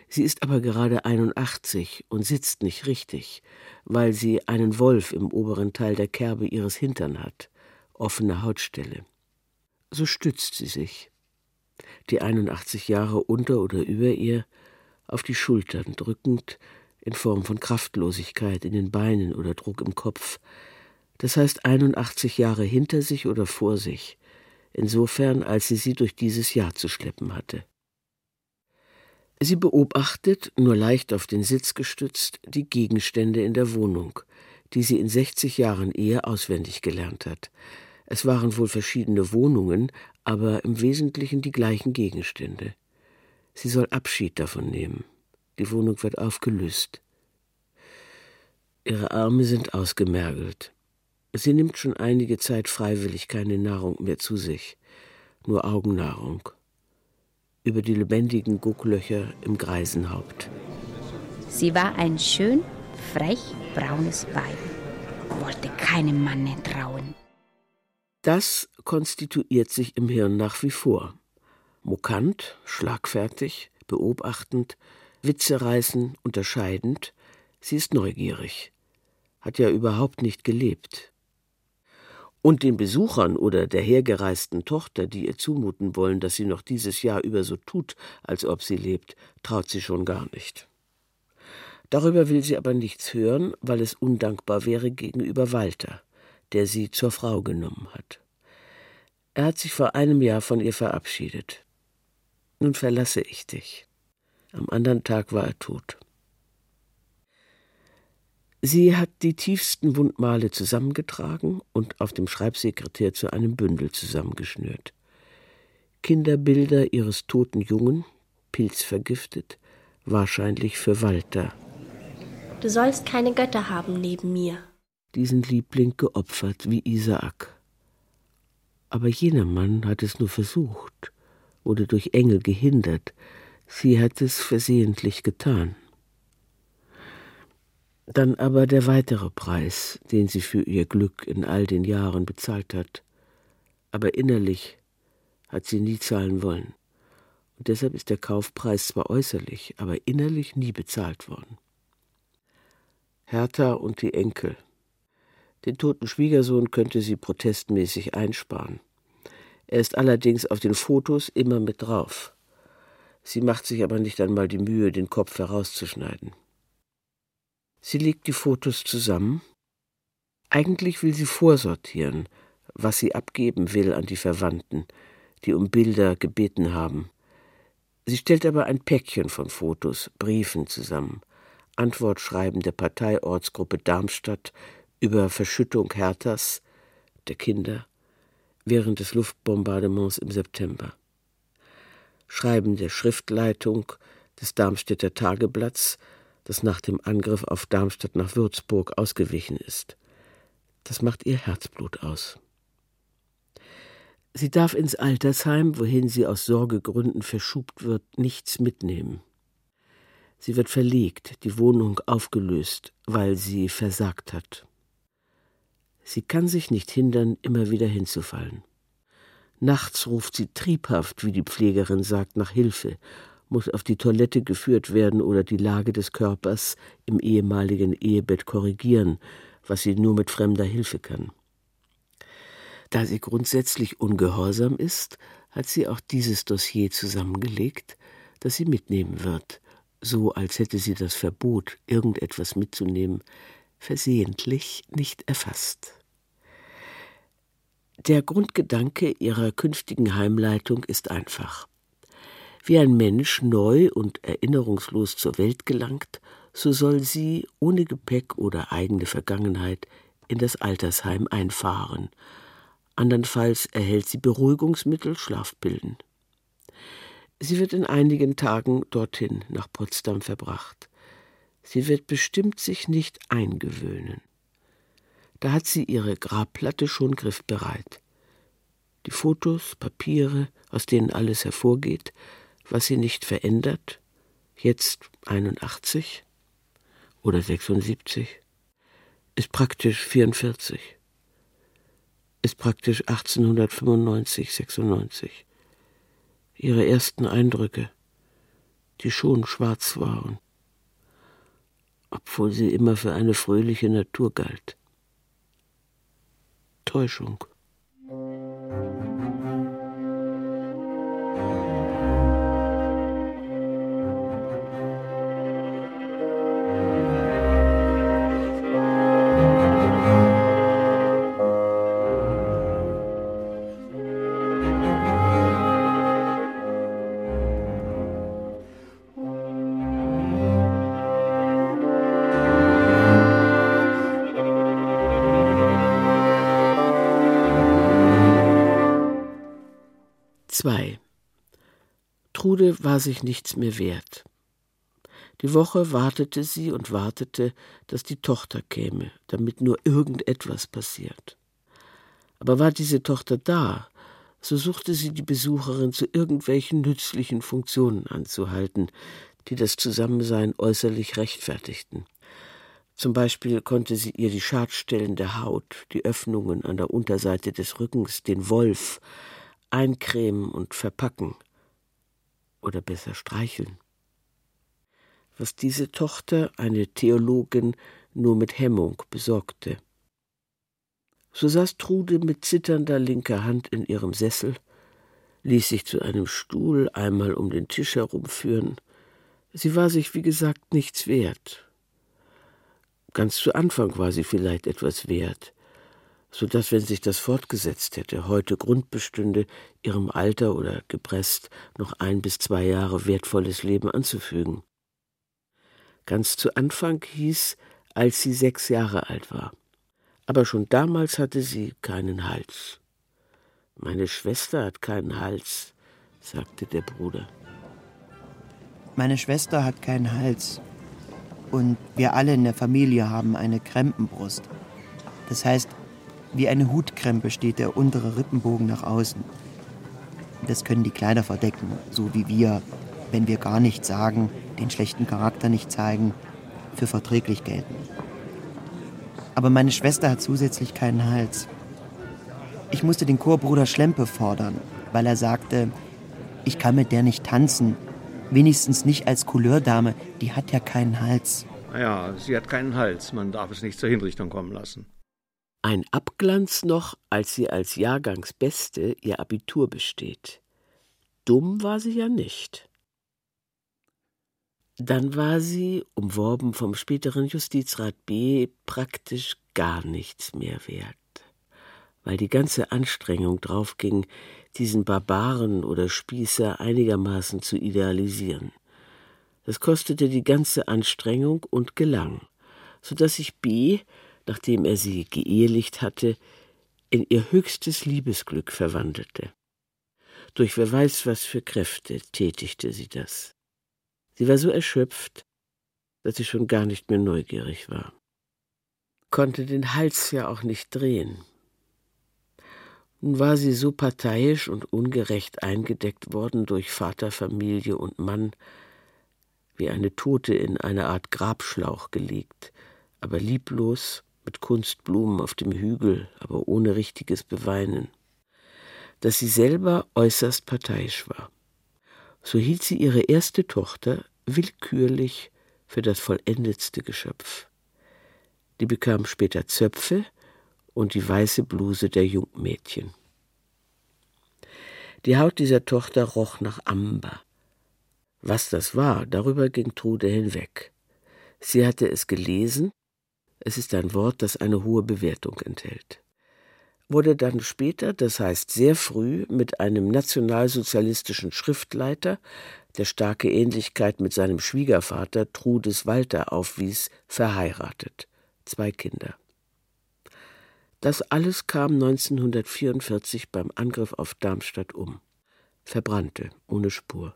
Sie ist aber gerade 81 und sitzt nicht richtig, weil sie einen Wolf im oberen Teil der Kerbe ihres Hintern hat, offene Hautstelle. So stützt sie sich die 81 Jahre unter oder über ihr, auf die Schultern drückend, in Form von Kraftlosigkeit in den Beinen oder Druck im Kopf. Das heißt 81 Jahre hinter sich oder vor sich, insofern als sie sie durch dieses Jahr zu schleppen hatte. Sie beobachtet, nur leicht auf den Sitz gestützt, die Gegenstände in der Wohnung, die sie in 60 Jahren Ehe auswendig gelernt hat. Es waren wohl verschiedene Wohnungen, aber im Wesentlichen die gleichen Gegenstände. Sie soll Abschied davon nehmen. Die Wohnung wird aufgelöst. Ihre Arme sind ausgemergelt. Sie nimmt schon einige Zeit freiwillig keine Nahrung mehr zu sich, nur Augennahrung. Über die lebendigen Gucklöcher im Greisenhaupt. Sie war ein schön, frech braunes Weib, wollte keinem Mann trauen. Das konstituiert sich im Hirn nach wie vor. Mokant, schlagfertig, beobachtend, Witze reißen, unterscheidend. Sie ist neugierig, hat ja überhaupt nicht gelebt. Und den Besuchern oder der hergereisten Tochter, die ihr zumuten wollen, dass sie noch dieses Jahr über so tut, als ob sie lebt, traut sie schon gar nicht. Darüber will sie aber nichts hören, weil es undankbar wäre gegenüber Walter, der sie zur Frau genommen hat. Er hat sich vor einem Jahr von ihr verabschiedet. Nun verlasse ich dich. Am anderen Tag war er tot. Sie hat die tiefsten Wundmale zusammengetragen und auf dem Schreibsekretär zu einem Bündel zusammengeschnürt. Kinderbilder ihres toten Jungen, pilzvergiftet, wahrscheinlich für Walter. Du sollst keine Götter haben neben mir. Diesen Liebling geopfert wie Isaak. Aber jener Mann hat es nur versucht, wurde durch Engel gehindert, sie hat es versehentlich getan. Dann aber der weitere Preis, den sie für ihr Glück in all den Jahren bezahlt hat. Aber innerlich hat sie nie zahlen wollen. Und deshalb ist der Kaufpreis zwar äußerlich, aber innerlich nie bezahlt worden. Hertha und die Enkel. Den toten Schwiegersohn könnte sie protestmäßig einsparen. Er ist allerdings auf den Fotos immer mit drauf. Sie macht sich aber nicht einmal die Mühe, den Kopf herauszuschneiden. Sie legt die Fotos zusammen. Eigentlich will sie vorsortieren, was sie abgeben will an die Verwandten, die um Bilder gebeten haben. Sie stellt aber ein Päckchen von Fotos, Briefen zusammen, Antwortschreiben der Parteiortsgruppe Darmstadt über Verschüttung Herthas, der Kinder, während des Luftbombardements im September. Schreiben der Schriftleitung des Darmstädter Tageblatts das nach dem Angriff auf Darmstadt nach Würzburg ausgewichen ist. Das macht ihr Herzblut aus. Sie darf ins Altersheim, wohin sie aus Sorgegründen verschubt wird, nichts mitnehmen. Sie wird verlegt, die Wohnung aufgelöst, weil sie versagt hat. Sie kann sich nicht hindern, immer wieder hinzufallen. Nachts ruft sie triebhaft, wie die Pflegerin sagt, nach Hilfe muss auf die Toilette geführt werden oder die Lage des Körpers im ehemaligen Ehebett korrigieren, was sie nur mit fremder Hilfe kann. Da sie grundsätzlich ungehorsam ist, hat sie auch dieses Dossier zusammengelegt, das sie mitnehmen wird, so als hätte sie das Verbot, irgendetwas mitzunehmen, versehentlich nicht erfasst. Der Grundgedanke ihrer künftigen Heimleitung ist einfach. Wie ein Mensch neu und erinnerungslos zur Welt gelangt, so soll sie ohne Gepäck oder eigene Vergangenheit in das Altersheim einfahren. Andernfalls erhält sie Beruhigungsmittel, Schlafpillen. Sie wird in einigen Tagen dorthin nach Potsdam verbracht. Sie wird bestimmt sich nicht eingewöhnen. Da hat sie ihre Grabplatte schon griffbereit. Die Fotos, Papiere, aus denen alles hervorgeht, was sie nicht verändert, jetzt 81 oder 76, ist praktisch 44, ist praktisch 1895, 96. Ihre ersten Eindrücke, die schon schwarz waren, obwohl sie immer für eine fröhliche Natur galt. Täuschung. War sich nichts mehr wert. Die Woche wartete sie und wartete, dass die Tochter käme, damit nur irgendetwas passiert. Aber war diese Tochter da, so suchte sie die Besucherin zu irgendwelchen nützlichen Funktionen anzuhalten, die das Zusammensein äußerlich rechtfertigten. Zum Beispiel konnte sie ihr die Schadstellen der Haut, die Öffnungen an der Unterseite des Rückens, den Wolf, eincremen und verpacken, oder besser streicheln. Was diese Tochter, eine Theologin, nur mit Hemmung besorgte. So saß Trude mit zitternder linker Hand in ihrem Sessel, ließ sich zu einem Stuhl einmal um den Tisch herumführen. Sie war sich, wie gesagt, nichts wert. Ganz zu Anfang war sie vielleicht etwas wert, so dass, wenn sich das fortgesetzt hätte, heute Grund bestünde, ihrem Alter oder gepresst noch ein bis zwei Jahre wertvolles Leben anzufügen. Ganz zu Anfang hieß, als sie sechs Jahre alt war aber schon damals hatte sie keinen Hals. Meine Schwester hat keinen Hals, sagte der Bruder. Meine Schwester hat keinen Hals. Und wir alle in der Familie haben eine Krempenbrust. Das heißt, wie eine Hutkrempe steht der untere Rippenbogen nach außen. Das können die Kleider verdecken, so wie wir, wenn wir gar nichts sagen, den schlechten Charakter nicht zeigen, für verträglich gelten. Aber meine Schwester hat zusätzlich keinen Hals. Ich musste den Chorbruder Schlempe fordern, weil er sagte, ich kann mit der nicht tanzen. Wenigstens nicht als Couleurdame, die hat ja keinen Hals. Naja, sie hat keinen Hals, man darf es nicht zur Hinrichtung kommen lassen. Ein Abglanz noch, als sie als Jahrgangsbeste ihr Abitur besteht. Dumm war sie ja nicht. Dann war sie, umworben vom späteren Justizrat B., praktisch gar nichts mehr wert, weil die ganze Anstrengung draufging, diesen Barbaren oder Spießer einigermaßen zu idealisieren. Das kostete die ganze Anstrengung und gelang, so dass sich B., nachdem er sie geehelicht hatte, in ihr höchstes Liebesglück verwandelte. Durch wer weiß was für Kräfte tätigte sie das. Sie war so erschöpft, dass sie schon gar nicht mehr neugierig war. Konnte den Hals ja auch nicht drehen. Nun war sie so parteiisch und ungerecht eingedeckt worden durch Vater, Familie und Mann, wie eine Tote in eine Art Grabschlauch gelegt, aber lieblos, mit Kunstblumen auf dem Hügel, aber ohne richtiges Beweinen, dass sie selber äußerst parteiisch war so hielt sie ihre erste Tochter willkürlich für das vollendetste Geschöpf. Die bekam später Zöpfe und die weiße Bluse der Jungmädchen. Die Haut dieser Tochter roch nach Amber. Was das war, darüber ging Trude hinweg. Sie hatte es gelesen, es ist ein Wort, das eine hohe Bewertung enthält wurde dann später, das heißt sehr früh, mit einem nationalsozialistischen Schriftleiter, der starke Ähnlichkeit mit seinem Schwiegervater Trudes Walter aufwies, verheiratet. Zwei Kinder. Das alles kam 1944 beim Angriff auf Darmstadt um. Verbrannte, ohne Spur.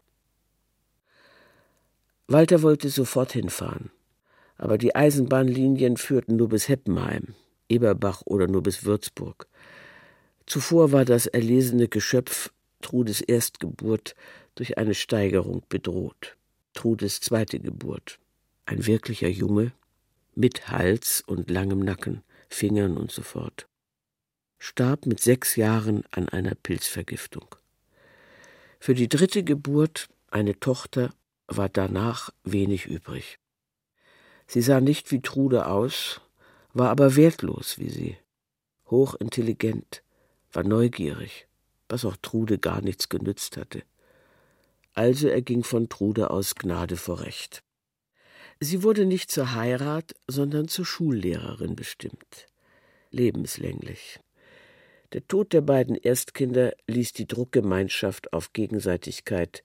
Walter wollte sofort hinfahren, aber die Eisenbahnlinien führten nur bis Heppenheim, Eberbach oder nur bis Würzburg. Zuvor war das erlesene Geschöpf Trudes Erstgeburt durch eine Steigerung bedroht. Trudes zweite Geburt. Ein wirklicher Junge mit Hals und langem Nacken, Fingern und so fort. Starb mit sechs Jahren an einer Pilzvergiftung. Für die dritte Geburt, eine Tochter, war danach wenig übrig. Sie sah nicht wie Trude aus, war aber wertlos wie sie, hochintelligent, war neugierig, was auch Trude gar nichts genützt hatte. Also erging von Trude aus Gnade vor Recht. Sie wurde nicht zur Heirat, sondern zur Schullehrerin bestimmt. Lebenslänglich. Der Tod der beiden Erstkinder ließ die Druckgemeinschaft auf Gegenseitigkeit,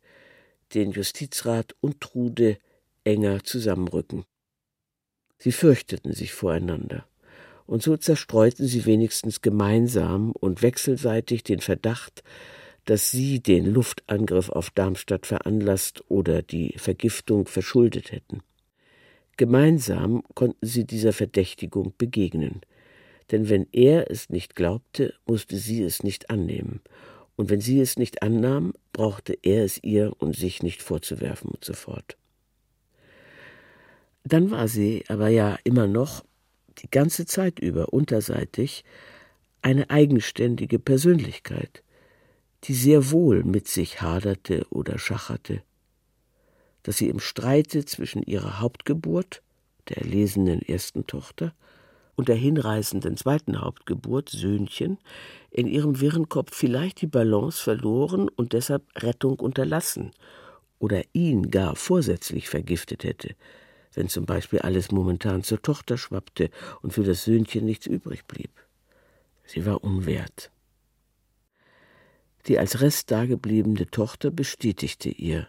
den Justizrat und Trude enger zusammenrücken. Sie fürchteten sich voreinander und so zerstreuten sie wenigstens gemeinsam und wechselseitig den Verdacht, dass sie den Luftangriff auf Darmstadt veranlasst oder die Vergiftung verschuldet hätten. Gemeinsam konnten sie dieser Verdächtigung begegnen, denn wenn er es nicht glaubte, musste sie es nicht annehmen, und wenn sie es nicht annahm, brauchte er es ihr und sich nicht vorzuwerfen und so fort. Dann war sie aber ja immer noch die ganze Zeit über unterseitig eine eigenständige Persönlichkeit, die sehr wohl mit sich haderte oder schacherte, dass sie im Streite zwischen ihrer Hauptgeburt, der erlesenen ersten Tochter, und der hinreißenden zweiten Hauptgeburt, Söhnchen, in ihrem wirren Kopf vielleicht die Balance verloren und deshalb Rettung unterlassen oder ihn gar vorsätzlich vergiftet hätte, wenn zum Beispiel alles momentan zur Tochter schwappte und für das Söhnchen nichts übrig blieb. Sie war unwert. Die als Rest dagebliebene Tochter bestätigte ihr,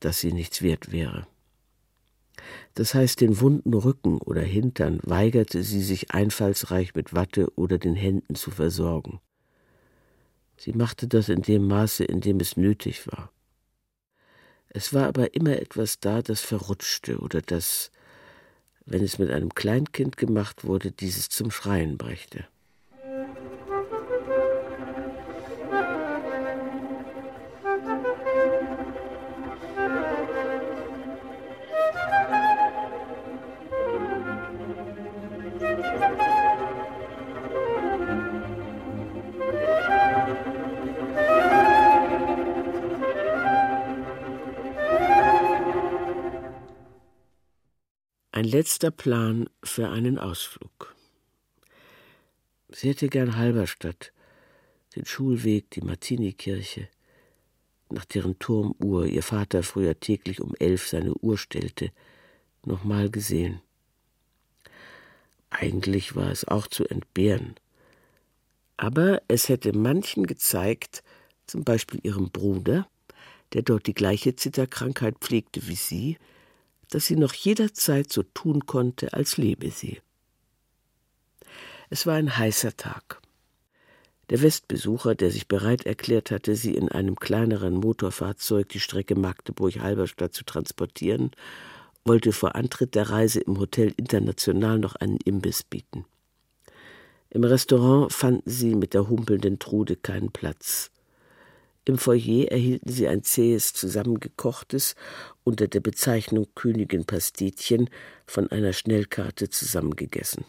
dass sie nichts wert wäre. Das heißt, den wunden Rücken oder Hintern weigerte sie sich einfallsreich mit Watte oder den Händen zu versorgen. Sie machte das in dem Maße, in dem es nötig war. Es war aber immer etwas da, das verrutschte oder das, wenn es mit einem Kleinkind gemacht wurde, dieses zum Schreien brächte. Letzter Plan für einen Ausflug. Sie hätte gern Halberstadt, den Schulweg, die Martini-Kirche, nach deren Turmuhr ihr Vater früher täglich um elf seine Uhr stellte, nochmal gesehen. Eigentlich war es auch zu entbehren. Aber es hätte manchen gezeigt, zum Beispiel ihrem Bruder, der dort die gleiche Zitterkrankheit pflegte wie sie, dass sie noch jederzeit so tun konnte, als lebe sie. Es war ein heißer Tag. Der Westbesucher, der sich bereit erklärt hatte, sie in einem kleineren Motorfahrzeug die Strecke Magdeburg-Halberstadt zu transportieren, wollte vor Antritt der Reise im Hotel International noch einen Imbiss bieten. Im Restaurant fanden sie mit der humpelnden Trude keinen Platz. Im Foyer erhielten sie ein zähes, zusammengekochtes, unter der Bezeichnung Königin Pastetchen von einer Schnellkarte zusammengegessen.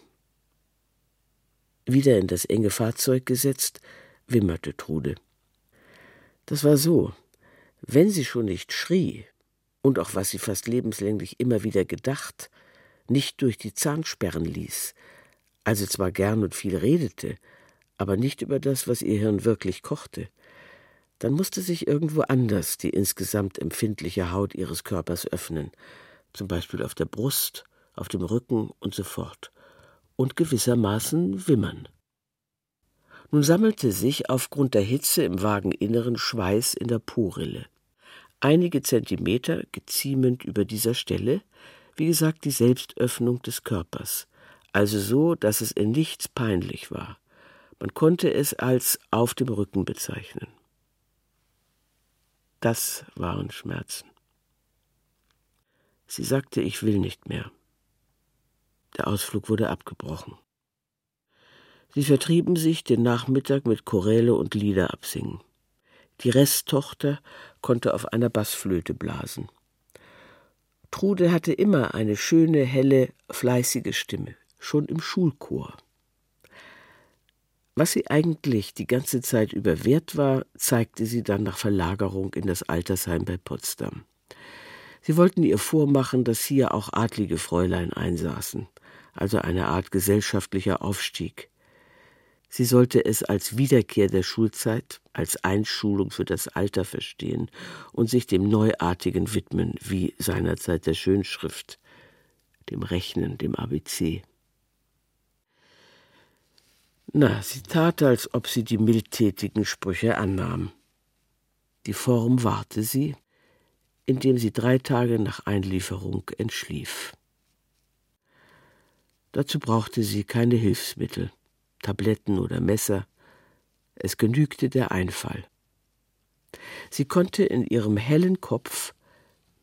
Wieder in das enge Fahrzeug gesetzt, wimmerte Trude. Das war so, wenn sie schon nicht schrie und auch was sie fast lebenslänglich immer wieder gedacht, nicht durch die Zahnsperren ließ, also zwar gern und viel redete, aber nicht über das, was ihr Hirn wirklich kochte, dann musste sich irgendwo anders die insgesamt empfindliche Haut ihres Körpers öffnen, zum Beispiel auf der Brust, auf dem Rücken und so fort, und gewissermaßen wimmern. Nun sammelte sich aufgrund der Hitze im Wageninneren Schweiß in der Porille. Einige Zentimeter geziemend über dieser Stelle, wie gesagt, die Selbstöffnung des Körpers, also so, dass es in nichts peinlich war. Man konnte es als auf dem Rücken bezeichnen. Das waren Schmerzen. Sie sagte, ich will nicht mehr. Der Ausflug wurde abgebrochen. Sie vertrieben sich den Nachmittag mit Choräle und Lieder absingen. Die Resttochter konnte auf einer Bassflöte blasen. Trude hatte immer eine schöne, helle, fleißige Stimme, schon im Schulchor. Was sie eigentlich die ganze Zeit über wert war, zeigte sie dann nach Verlagerung in das Altersheim bei Potsdam. Sie wollten ihr vormachen, dass hier auch adlige Fräulein einsaßen, also eine Art gesellschaftlicher Aufstieg. Sie sollte es als Wiederkehr der Schulzeit, als Einschulung für das Alter verstehen und sich dem Neuartigen widmen, wie seinerzeit der Schönschrift, dem Rechnen, dem ABC. Na, sie tat, als ob sie die mildtätigen Sprüche annahm. Die Form wahrte sie, indem sie drei Tage nach Einlieferung entschlief. Dazu brauchte sie keine Hilfsmittel, Tabletten oder Messer, es genügte der Einfall. Sie konnte in ihrem hellen Kopf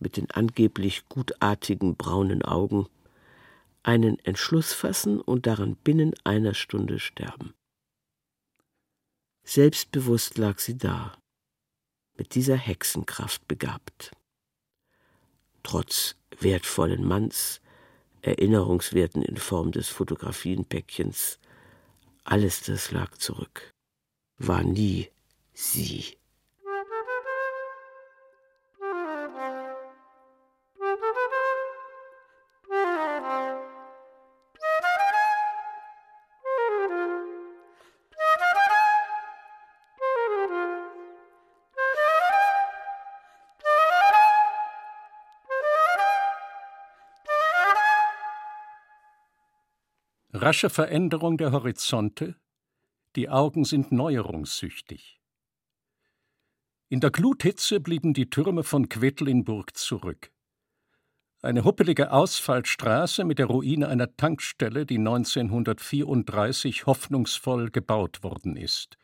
mit den angeblich gutartigen braunen Augen einen Entschluss fassen und daran binnen einer Stunde sterben. Selbstbewusst lag sie da, mit dieser Hexenkraft begabt. Trotz wertvollen Manns, Erinnerungswerten in Form des Fotografienpäckchens, alles das lag zurück, war nie sie. Rasche Veränderung der Horizonte, die Augen sind neuerungssüchtig. In der Gluthitze blieben die Türme von Quedlinburg zurück. Eine huppelige Ausfallstraße mit der Ruine einer Tankstelle, die 1934 hoffnungsvoll gebaut worden ist.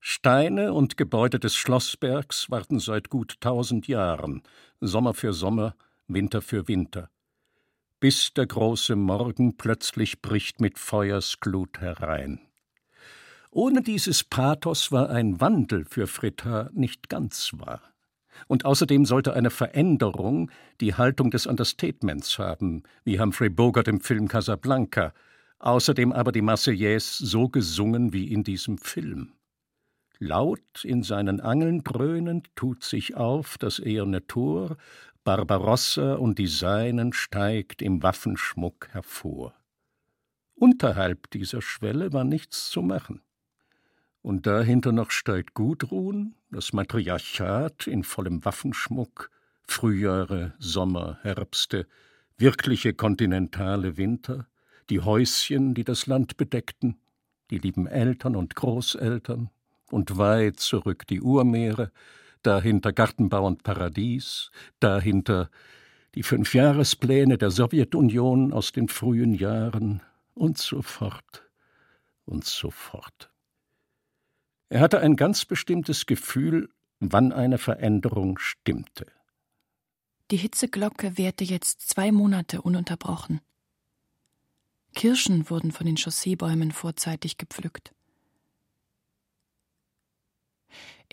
Steine und Gebäude des Schlossbergs warten seit gut tausend Jahren, Sommer für Sommer, Winter für Winter bis der große Morgen plötzlich bricht mit Feuersglut herein. Ohne dieses Pathos war ein Wandel für Fritta nicht ganz wahr. Und außerdem sollte eine Veränderung die Haltung des Understatements haben, wie Humphrey Bogart im Film Casablanca, außerdem aber die Marseillaise so gesungen wie in diesem Film. Laut in seinen Angeln dröhnend tut sich auf das eherne Tor, Barbarossa und die Seinen steigt im Waffenschmuck hervor. Unterhalb dieser Schwelle war nichts zu machen. Und dahinter noch steigt Gudrun, das Matriarchat in vollem Waffenschmuck, Frühjahre, Sommer, Herbste, wirkliche kontinentale Winter, die Häuschen, die das Land bedeckten, die lieben Eltern und Großeltern, und weit zurück die Urmeere, dahinter Gartenbau und Paradies, dahinter die Fünfjahrespläne der Sowjetunion aus den frühen Jahren und so fort und so fort. Er hatte ein ganz bestimmtes Gefühl, wann eine Veränderung stimmte. Die Hitzeglocke währte jetzt zwei Monate ununterbrochen. Kirschen wurden von den Chausseebäumen vorzeitig gepflückt.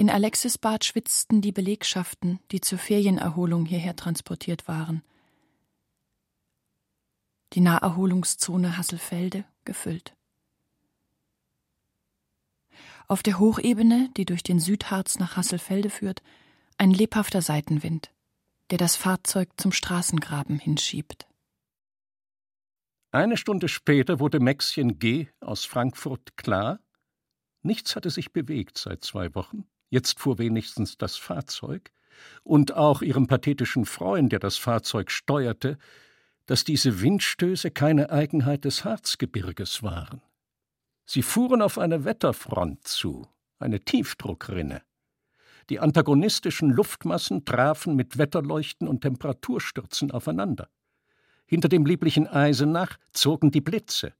In Alexisbad schwitzten die Belegschaften, die zur Ferienerholung hierher transportiert waren. Die Naherholungszone Hasselfelde gefüllt. Auf der Hochebene, die durch den Südharz nach Hasselfelde führt, ein lebhafter Seitenwind, der das Fahrzeug zum Straßengraben hinschiebt. Eine Stunde später wurde Maxchen G. aus Frankfurt klar, nichts hatte sich bewegt seit zwei Wochen. Jetzt fuhr wenigstens das Fahrzeug, und auch ihrem pathetischen Freund, der das Fahrzeug steuerte, dass diese Windstöße keine Eigenheit des Harzgebirges waren. Sie fuhren auf eine Wetterfront zu, eine Tiefdruckrinne. Die antagonistischen Luftmassen trafen mit Wetterleuchten und Temperaturstürzen aufeinander. Hinter dem lieblichen Eisenach zogen die Blitze.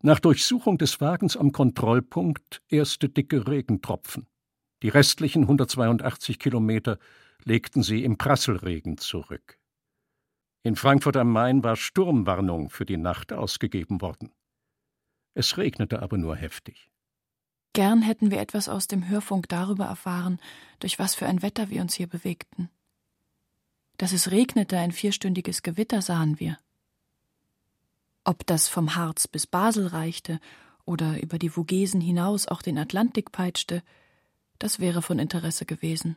Nach Durchsuchung des Wagens am Kontrollpunkt erste dicke Regentropfen. Die restlichen 182 Kilometer legten sie im Prasselregen zurück. In Frankfurt am Main war Sturmwarnung für die Nacht ausgegeben worden. Es regnete aber nur heftig. Gern hätten wir etwas aus dem Hörfunk darüber erfahren, durch was für ein Wetter wir uns hier bewegten. Dass es regnete, ein vierstündiges Gewitter sahen wir. Ob das vom Harz bis Basel reichte oder über die Vogesen hinaus auch den Atlantik peitschte, das wäre von Interesse gewesen.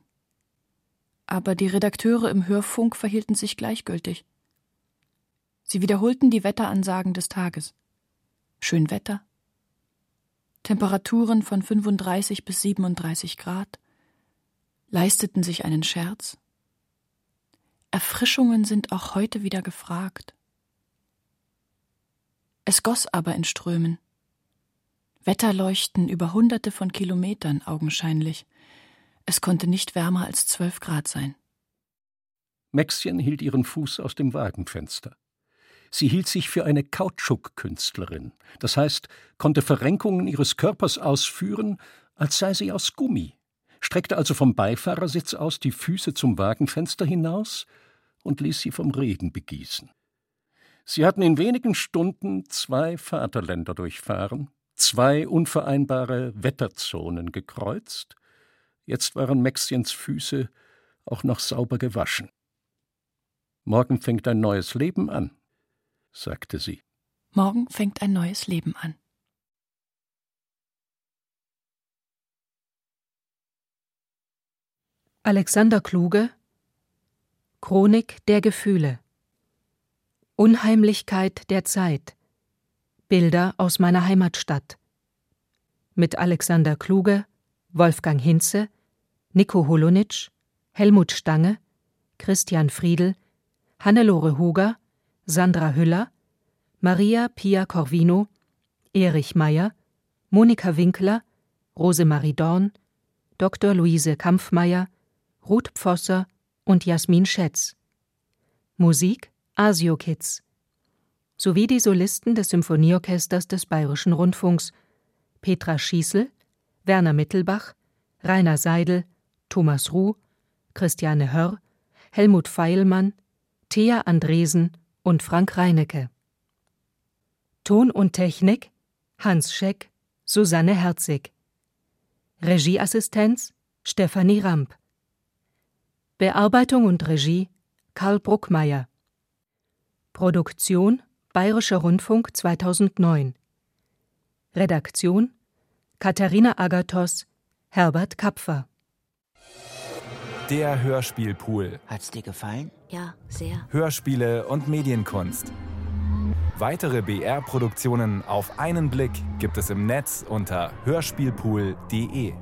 Aber die Redakteure im Hörfunk verhielten sich gleichgültig. Sie wiederholten die Wetteransagen des Tages. Schön Wetter, Temperaturen von 35 bis 37 Grad, leisteten sich einen Scherz. Erfrischungen sind auch heute wieder gefragt. Es goss aber in Strömen. Wetterleuchten über hunderte von Kilometern augenscheinlich. Es konnte nicht wärmer als zwölf Grad sein. Maxchen hielt ihren Fuß aus dem Wagenfenster. Sie hielt sich für eine Kautschukkünstlerin, das heißt, konnte Verrenkungen ihres Körpers ausführen, als sei sie aus Gummi, streckte also vom Beifahrersitz aus die Füße zum Wagenfenster hinaus und ließ sie vom Regen begießen. Sie hatten in wenigen Stunden zwei Vaterländer durchfahren, zwei unvereinbare Wetterzonen gekreuzt. Jetzt waren Maxchens Füße auch noch sauber gewaschen. Morgen fängt ein neues Leben an, sagte sie. Morgen fängt ein neues Leben an. Alexander Kluge Chronik der Gefühle Unheimlichkeit der Zeit Bilder aus meiner Heimatstadt. Mit Alexander Kluge, Wolfgang Hinze, Nico Holonitsch, Helmut Stange, Christian Friedel, Hannelore Huger, Sandra Hüller, Maria Pia Corvino, Erich Meyer, Monika Winkler, Rosemarie Dorn, Dr. Luise Kampfmeier, Ruth Pfosser und Jasmin Schätz. Musik Asio Kids. Sowie die Solisten des Symphonieorchesters des Bayerischen Rundfunks Petra Schießel, Werner Mittelbach, Rainer Seidel, Thomas Ruh, Christiane Hörr, Helmut Feilmann, Thea Andresen und Frank Reinecke. Ton und Technik Hans Scheck, Susanne Herzig. Regieassistenz Stefanie Ramp. Bearbeitung und Regie Karl Bruckmeier. Produktion Bayerischer Rundfunk 2009. Redaktion Katharina Agathos, Herbert Kapfer. Der Hörspielpool. Hat's dir gefallen? Ja, sehr. Hörspiele und Medienkunst. Weitere BR-Produktionen auf einen Blick gibt es im Netz unter hörspielpool.de.